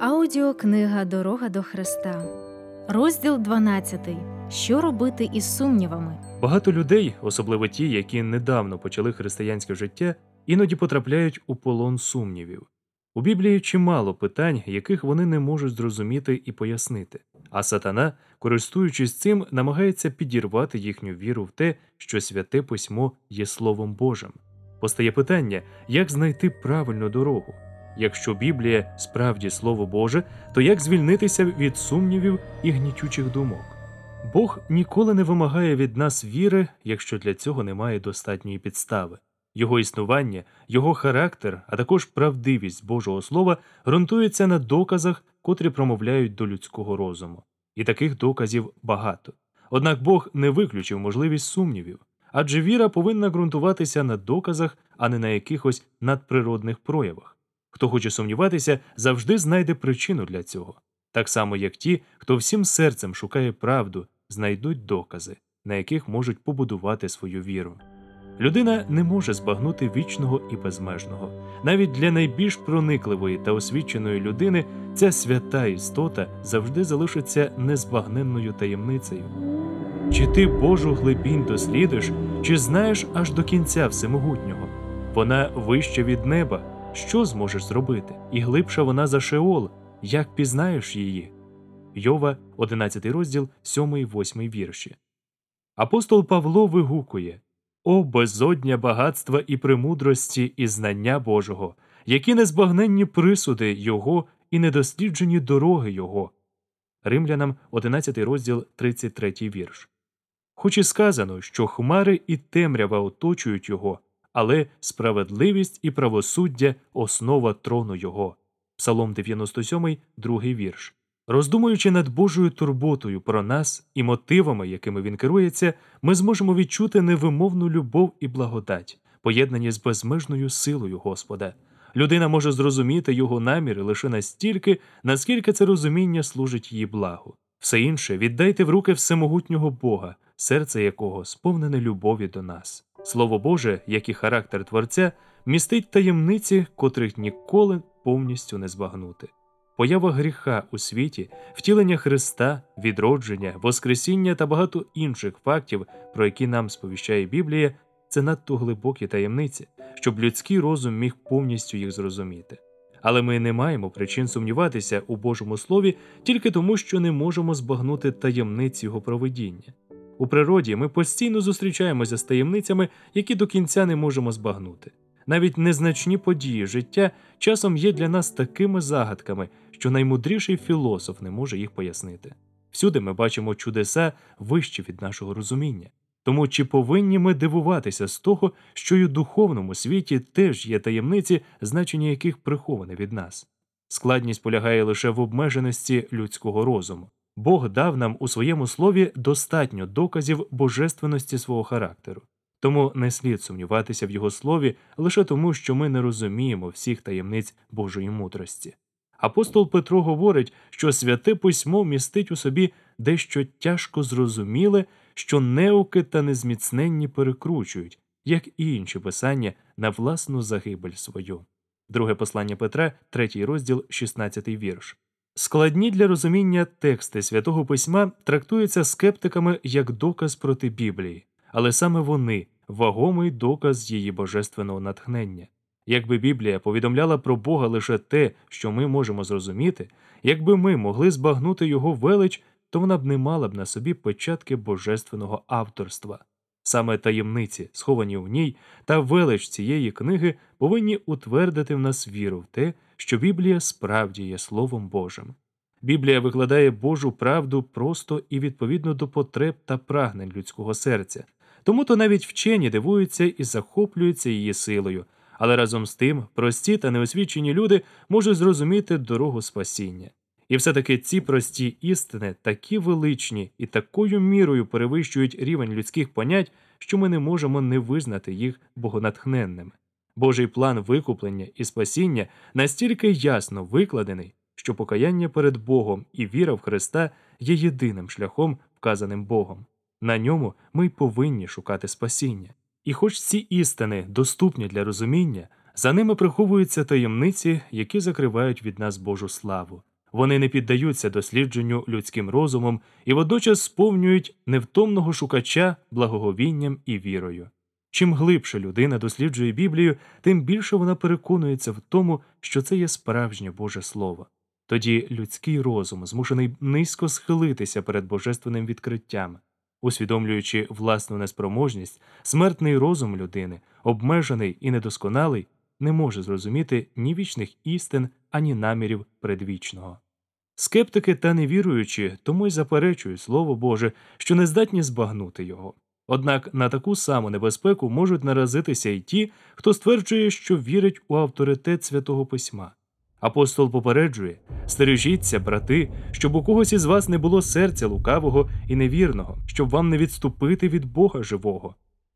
Аудіокнига Дорога до Христа, розділ 12. Що робити із сумнівами? Багато людей, особливо ті, які недавно почали християнське життя, іноді потрапляють у полон сумнівів. У Біблії чимало питань, яких вони не можуть зрозуміти і пояснити, а сатана, користуючись цим, намагається підірвати їхню віру в те, що святе письмо є Словом Божим. Постає питання, як знайти правильну дорогу. Якщо Біблія справді Слово Боже, то як звільнитися від сумнівів і гнітючих думок? Бог ніколи не вимагає від нас віри, якщо для цього немає достатньої підстави. Його існування, його характер, а також правдивість Божого Слова ґрунтуються на доказах, котрі промовляють до людського розуму. І таких доказів багато. Однак Бог не виключив можливість сумнівів, адже віра повинна ґрунтуватися на доказах, а не на якихось надприродних проявах. Хто хоче сумніватися, завжди знайде причину для цього, так само як ті, хто всім серцем шукає правду, знайдуть докази, на яких можуть побудувати свою віру. Людина не може збагнути вічного і безмежного. Навіть для найбільш проникливої та освіченої людини ця свята істота завжди залишиться незбагненною таємницею. Чи ти Божу глибінь дослідиш, чи знаєш аж до кінця всемогутнього? Вона вища від неба. Що зможеш зробити? І глибша вона за Шеол. Як пізнаєш її? Йова, 11 розділ, 7-8 вірші. Апостол Павло вигукує О безодня багатства і премудрості і знання Божого, які незбагненні присуди Його і недосліджені дороги Його. Римлянам 11 розділ 33 вірш. Хоч і сказано, що хмари і темрява оточують його, але справедливість і правосуддя основа трону його. Псалом 97, другий вірш. Роздумуючи над Божою турботою про нас і мотивами, якими він керується, ми зможемо відчути невимовну любов і благодать, поєднані з безмежною силою Господа. Людина може зрозуміти його наміри лише настільки, наскільки це розуміння служить її благу. Все інше віддайте в руки всемогутнього Бога, серце якого сповнене любові до нас. Слово Боже, як і характер Творця, містить таємниці, котрих ніколи повністю не збагнути. Поява гріха у світі, втілення Христа, відродження, Воскресіння та багато інших фактів, про які нам сповіщає Біблія, це надто глибокі таємниці, щоб людський розум міг повністю їх зрозуміти. Але ми не маємо причин сумніватися у Божому Слові тільки тому, що не можемо збагнути таємниць його проведіння. У природі ми постійно зустрічаємося з таємницями, які до кінця не можемо збагнути. Навіть незначні події життя часом є для нас такими загадками, що наймудріший філософ не може їх пояснити. Всюди ми бачимо чудеса вищі від нашого розуміння. Тому чи повинні ми дивуватися з того, що й у духовному світі теж є таємниці, значення яких приховане від нас? Складність полягає лише в обмеженості людського розуму. Бог дав нам у своєму слові достатньо доказів божественності свого характеру, тому не слід сумніватися в його слові лише тому, що ми не розуміємо всіх таємниць Божої мудрості. Апостол Петро говорить, що святе письмо містить у собі дещо тяжко зрозуміле, що неуки та незміцненні перекручують, як і інші писання на власну загибель свою. Друге послання Петра, третій розділ, 16 вірш. Складні для розуміння тексти святого письма трактуються скептиками як доказ проти Біблії, але саме вони вагомий доказ її божественного натхнення. Якби Біблія повідомляла про Бога лише те, що ми можемо зрозуміти, якби ми могли збагнути його велич, то вона б не мала б на собі печатки божественного авторства. Саме таємниці, сховані в ній, та велич цієї книги повинні утвердити в нас віру в те, що Біблія справді є Словом Божим. Біблія викладає Божу правду просто і відповідно до потреб та прагнень людського серця, тому то навіть вчені дивуються і захоплюються її силою, але разом з тим прості та неосвічені люди можуть зрозуміти дорогу спасіння. І все таки ці прості істини такі величні і такою мірою перевищують рівень людських понять, що ми не можемо не визнати їх богонатхненними. Божий план викуплення і спасіння настільки ясно викладений, що покаяння перед Богом і віра в Христа є єдиним шляхом, вказаним Богом. На ньому ми й повинні шукати спасіння. І хоч ці істини доступні для розуміння, за ними приховуються таємниці, які закривають від нас Божу славу. Вони не піддаються дослідженню людським розумом і водночас сповнюють невтомного шукача благоговінням і вірою. Чим глибше людина досліджує Біблію, тим більше вона переконується в тому, що це є справжнє Боже Слово. Тоді людський розум змушений низько схилитися перед божественним відкриттям, усвідомлюючи власну неспроможність, смертний розум людини, обмежений і недосконалий, не може зрозуміти ні вічних істин, ані намірів предвічного. Скептики та невіруючі тому й заперечують Слово Боже, що не здатні збагнути його. Однак на таку саму небезпеку можуть наразитися й ті, хто стверджує, що вірить у авторитет святого письма. Апостол попереджує стережіться, брати, щоб у когось із вас не було серця лукавого і невірного, щоб вам не відступити від Бога живого.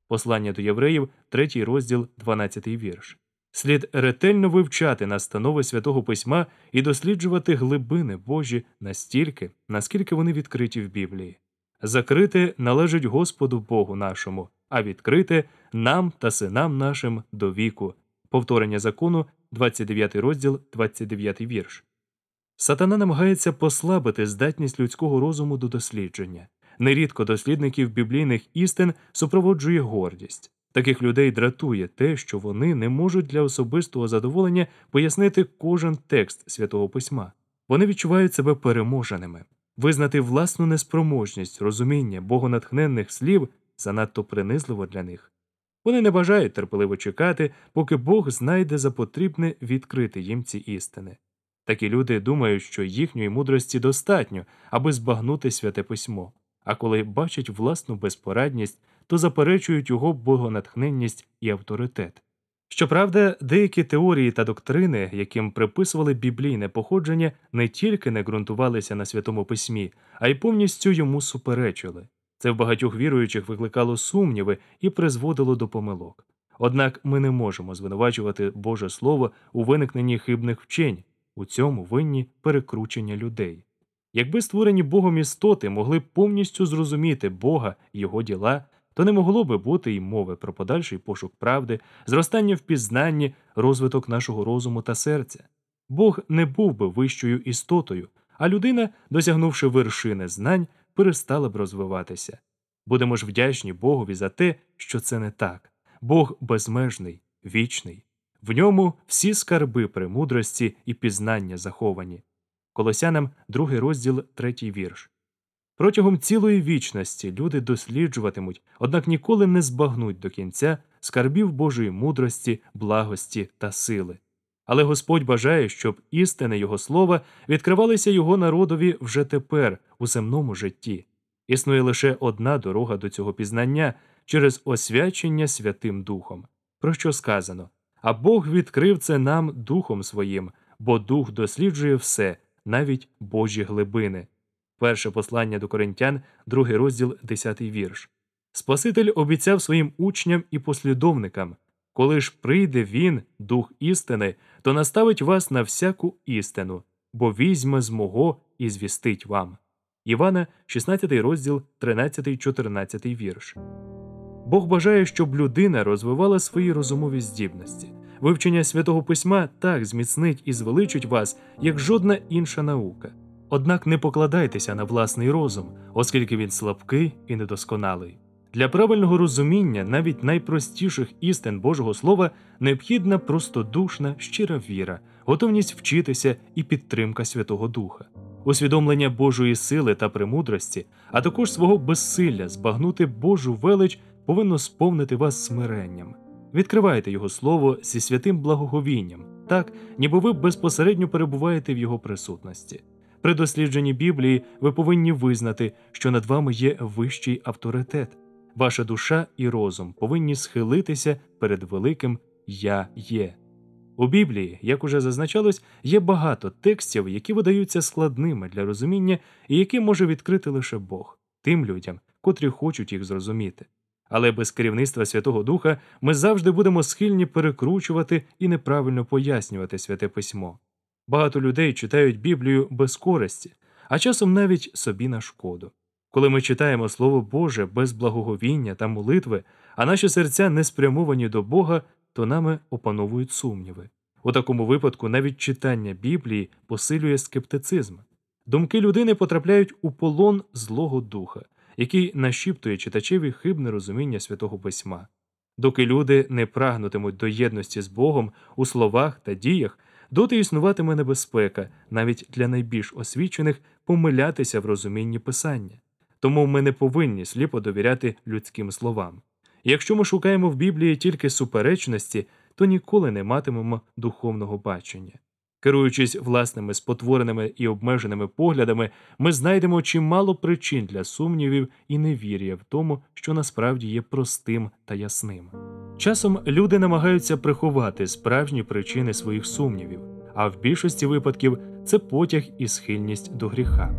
Послання до євреїв, 3 розділ, 12 вірш. Слід ретельно вивчати настанови святого письма і досліджувати глибини Божі настільки, наскільки вони відкриті в Біблії. Закрите належить Господу Богу нашому, а відкрите нам та синам нашим до віку. Повторення закону, 29 розділ, 29 вірш. Сатана намагається послабити здатність людського розуму до дослідження. Нерідко дослідників біблійних істин супроводжує гордість. Таких людей дратує те, що вони не можуть для особистого задоволення пояснити кожен текст святого письма. Вони відчувають себе переможеними. Визнати власну неспроможність розуміння богонатхненних слів занадто принизливо для них. Вони не бажають терпеливо чекати, поки Бог знайде за потрібне відкрити їм ці істини. Такі люди думають, що їхньої мудрості достатньо, аби збагнути святе письмо, а коли бачать власну безпорадність, то заперечують його богонатхненність і авторитет. Щоправда, деякі теорії та доктрини, яким приписували біблійне походження, не тільки не ґрунтувалися на святому письмі, а й повністю йому суперечили. Це в багатьох віруючих викликало сумніви і призводило до помилок. Однак ми не можемо звинувачувати Боже Слово у виникненні хибних вчень, у цьому винні перекручення людей. Якби створені Богом істоти могли повністю зрозуміти Бога його діла, то не могло би бути й мови про подальший пошук правди, зростання в пізнанні, розвиток нашого розуму та серця. Бог не був би вищою істотою, а людина, досягнувши вершини знань, перестала б розвиватися. Будемо ж вдячні Богові за те, що це не так. Бог безмежний, вічний. В ньому всі скарби премудрості і пізнання заховані. Колосянам, другий розділ, третій вірш. Протягом цілої вічності люди досліджуватимуть, однак ніколи не збагнуть до кінця скарбів Божої мудрості, благості та сили. Але Господь бажає, щоб істини Його слова відкривалися Його народові вже тепер, у земному житті. Існує лише одна дорога до цього пізнання через освячення Святим Духом, про що сказано А Бог відкрив це нам Духом Своїм, бо Дух досліджує все, навіть Божі глибини. Перше послання до коринтян, другий розділ, 10 вірш. Спаситель обіцяв своїм учням і послідовникам коли ж прийде він, дух істини, то наставить вас на всяку істину, бо візьме з мого і звістить вам. Івана, 16 розділ, 13, 14 вірш. Бог бажає, щоб людина розвивала свої розумові здібності. Вивчення святого письма так зміцнить і звеличить вас, як жодна інша наука. Однак не покладайтеся на власний розум, оскільки він слабкий і недосконалий. Для правильного розуміння навіть найпростіших істин Божого Слова необхідна простодушна, щира віра, готовність вчитися і підтримка Святого Духа, усвідомлення Божої сили та премудрості, а також свого безсилля збагнути Божу велич повинно сповнити вас смиренням. Відкривайте Його Слово зі святим благоговінням, так, ніби ви безпосередньо перебуваєте в Його присутності. При дослідженні Біблії ви повинні визнати, що над вами є вищий авторитет. Ваша душа і розум повинні схилитися перед великим Я є. У Біблії, як уже зазначалось, є багато текстів, які видаються складними для розуміння і які може відкрити лише Бог тим людям, котрі хочуть їх зрозуміти. Але без керівництва Святого Духа ми завжди будемо схильні перекручувати і неправильно пояснювати святе письмо. Багато людей читають Біблію без користі, а часом навіть собі на шкоду. Коли ми читаємо Слово Боже без благоговіння та молитви, а наші серця не спрямовані до Бога, то нами опановують сумніви. У такому випадку навіть читання Біблії посилює скептицизм. Думки людини потрапляють у полон Злого Духа, який нашіптує читачеві хибне розуміння святого письма. Доки люди не прагнутимуть до єдності з Богом у словах та діях, доти існуватиме небезпека навіть для найбільш освічених помилятися в розумінні писання. Тому ми не повинні сліпо довіряти людським словам. Якщо ми шукаємо в Біблії тільки суперечності, то ніколи не матимемо духовного бачення. Керуючись власними спотвореними і обмеженими поглядами, ми знайдемо чимало причин для сумнівів і невір'я в тому, що насправді є простим та ясним. Часом люди намагаються приховати справжні причини своїх сумнівів, а в більшості випадків це потяг і схильність до гріха.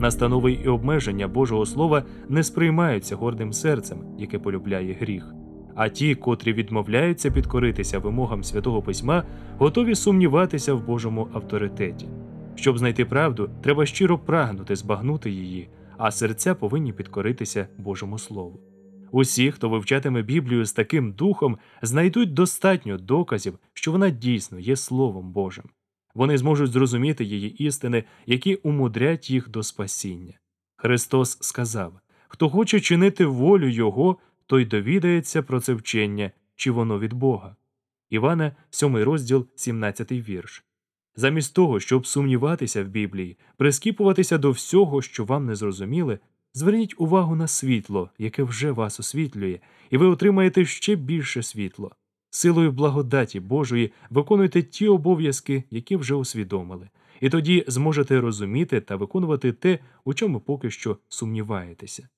Настанови і обмеження Божого Слова не сприймаються гордим серцем, яке полюбляє гріх. А ті, котрі відмовляються підкоритися вимогам святого письма, готові сумніватися в Божому авторитеті. Щоб знайти правду, треба щиро прагнути збагнути її, а серця повинні підкоритися Божому Слову. Усі, хто вивчатиме Біблію з таким духом, знайдуть достатньо доказів, що вона дійсно є Словом Божим. Вони зможуть зрозуміти її істини, які умудрять їх до спасіння. Христос сказав хто хоче чинити волю Його, той довідається про це вчення, чи воно від Бога. Івана, 7 розділ, 17 вірш. Замість того, щоб сумніватися в Біблії, прискіпуватися до всього, що вам не зрозуміли, зверніть увагу на світло, яке вже вас освітлює, і ви отримаєте ще більше світло. Силою благодаті Божої виконуйте ті обов'язки, які вже усвідомили, і тоді зможете розуміти та виконувати те, у чому поки що сумніваєтеся.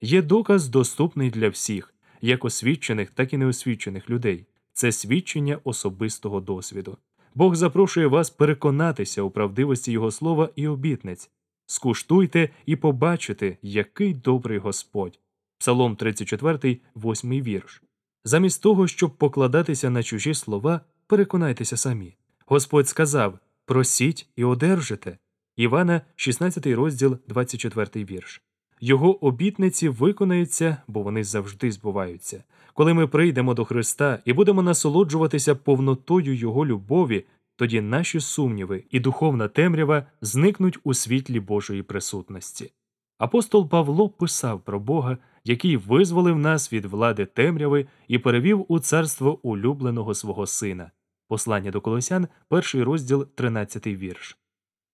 Є доказ, доступний для всіх, як освічених, так і неосвічених людей це свідчення особистого досвіду. Бог запрошує вас переконатися у правдивості Його слова і обітниць. Скуштуйте і побачите, який добрий Господь. Псалом 34, 8 вірш. Замість того, щоб покладатися на чужі слова, переконайтеся самі. Господь сказав Просіть і одержите. Івана, 16 розділ, 24 вірш. Його обітниці виконаються, бо вони завжди збуваються. Коли ми прийдемо до Христа і будемо насолоджуватися повнотою Його любові, тоді наші сумніви і духовна темрява зникнуть у світлі Божої присутності. Апостол Павло писав про Бога, який визволив нас від влади темряви і перевів у царство улюбленого свого сина. Послання до Колосян, перший розділ, 13 вірш.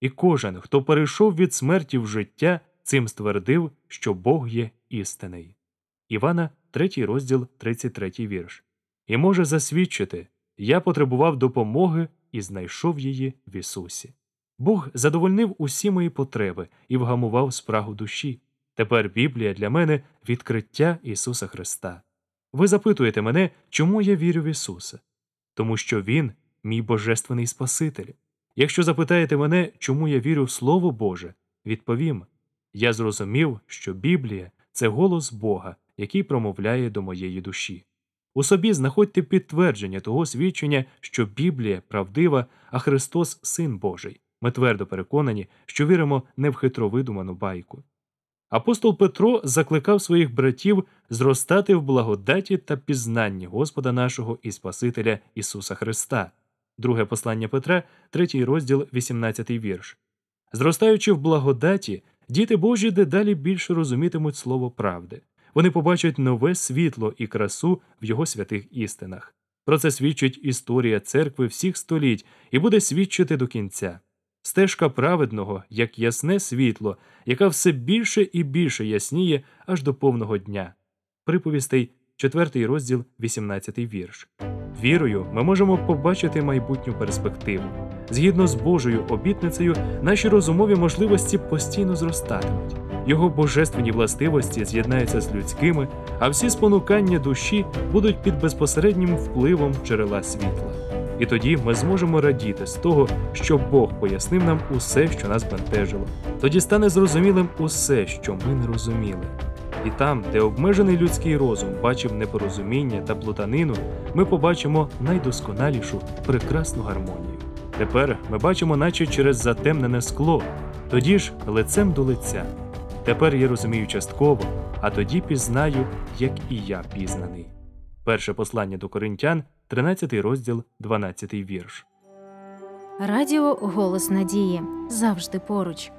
І кожен, хто перейшов від смерті в життя, цим ствердив, що Бог є істинний. Івана, 3 розділ, 33 вірш. І може засвідчити я потребував допомоги і знайшов її в Ісусі. Бог задовольнив усі мої потреби і вгамував спрагу душі. Тепер Біблія для мене відкриття Ісуса Христа. Ви запитуєте мене, чому я вірю в Ісуса? Тому що Він мій божественний Спаситель. Якщо запитаєте мене, чому я вірю в Слово Боже, відповім я зрозумів, що Біблія це голос Бога, який промовляє до моєї душі. У собі знаходьте підтвердження того свідчення, що Біблія правдива, а Христос Син Божий. Ми твердо переконані, що віримо не в хитровидуману байку. Апостол Петро закликав своїх братів зростати в благодаті та пізнанні Господа нашого і Спасителя Ісуса Христа. Друге послання Петра, 3 розділ, 18 вірш. Зростаючи в благодаті, діти Божі дедалі більше розумітимуть слово правди. Вони побачать нове світло і красу в його святих істинах. Про це свідчить історія церкви всіх століть і буде свідчити до кінця. Стежка праведного, як ясне світло, яка все більше і більше ясніє аж до повного дня. Приповістей, 4 розділ, 18 вірш. Вірою ми можемо побачити майбутню перспективу. Згідно з Божою обітницею, наші розумові можливості постійно зростатимуть. Його божественні властивості з'єднаються з людськими, а всі спонукання душі будуть під безпосереднім впливом джерела світла. І тоді ми зможемо радіти з того, що Бог пояснив нам усе, що нас бентежило. Тоді стане зрозумілим усе, що ми не розуміли. І там, де обмежений людський розум бачив непорозуміння та плутанину, ми побачимо найдосконалішу прекрасну гармонію. Тепер ми бачимо, наче через затемнене скло, тоді ж лицем до лиця. Тепер я розумію частково, а тоді пізнаю, як і я пізнаний. Перше послання до коринтян, 13 розділ, 12 вірш. Радіо Голос Надії завжди поруч.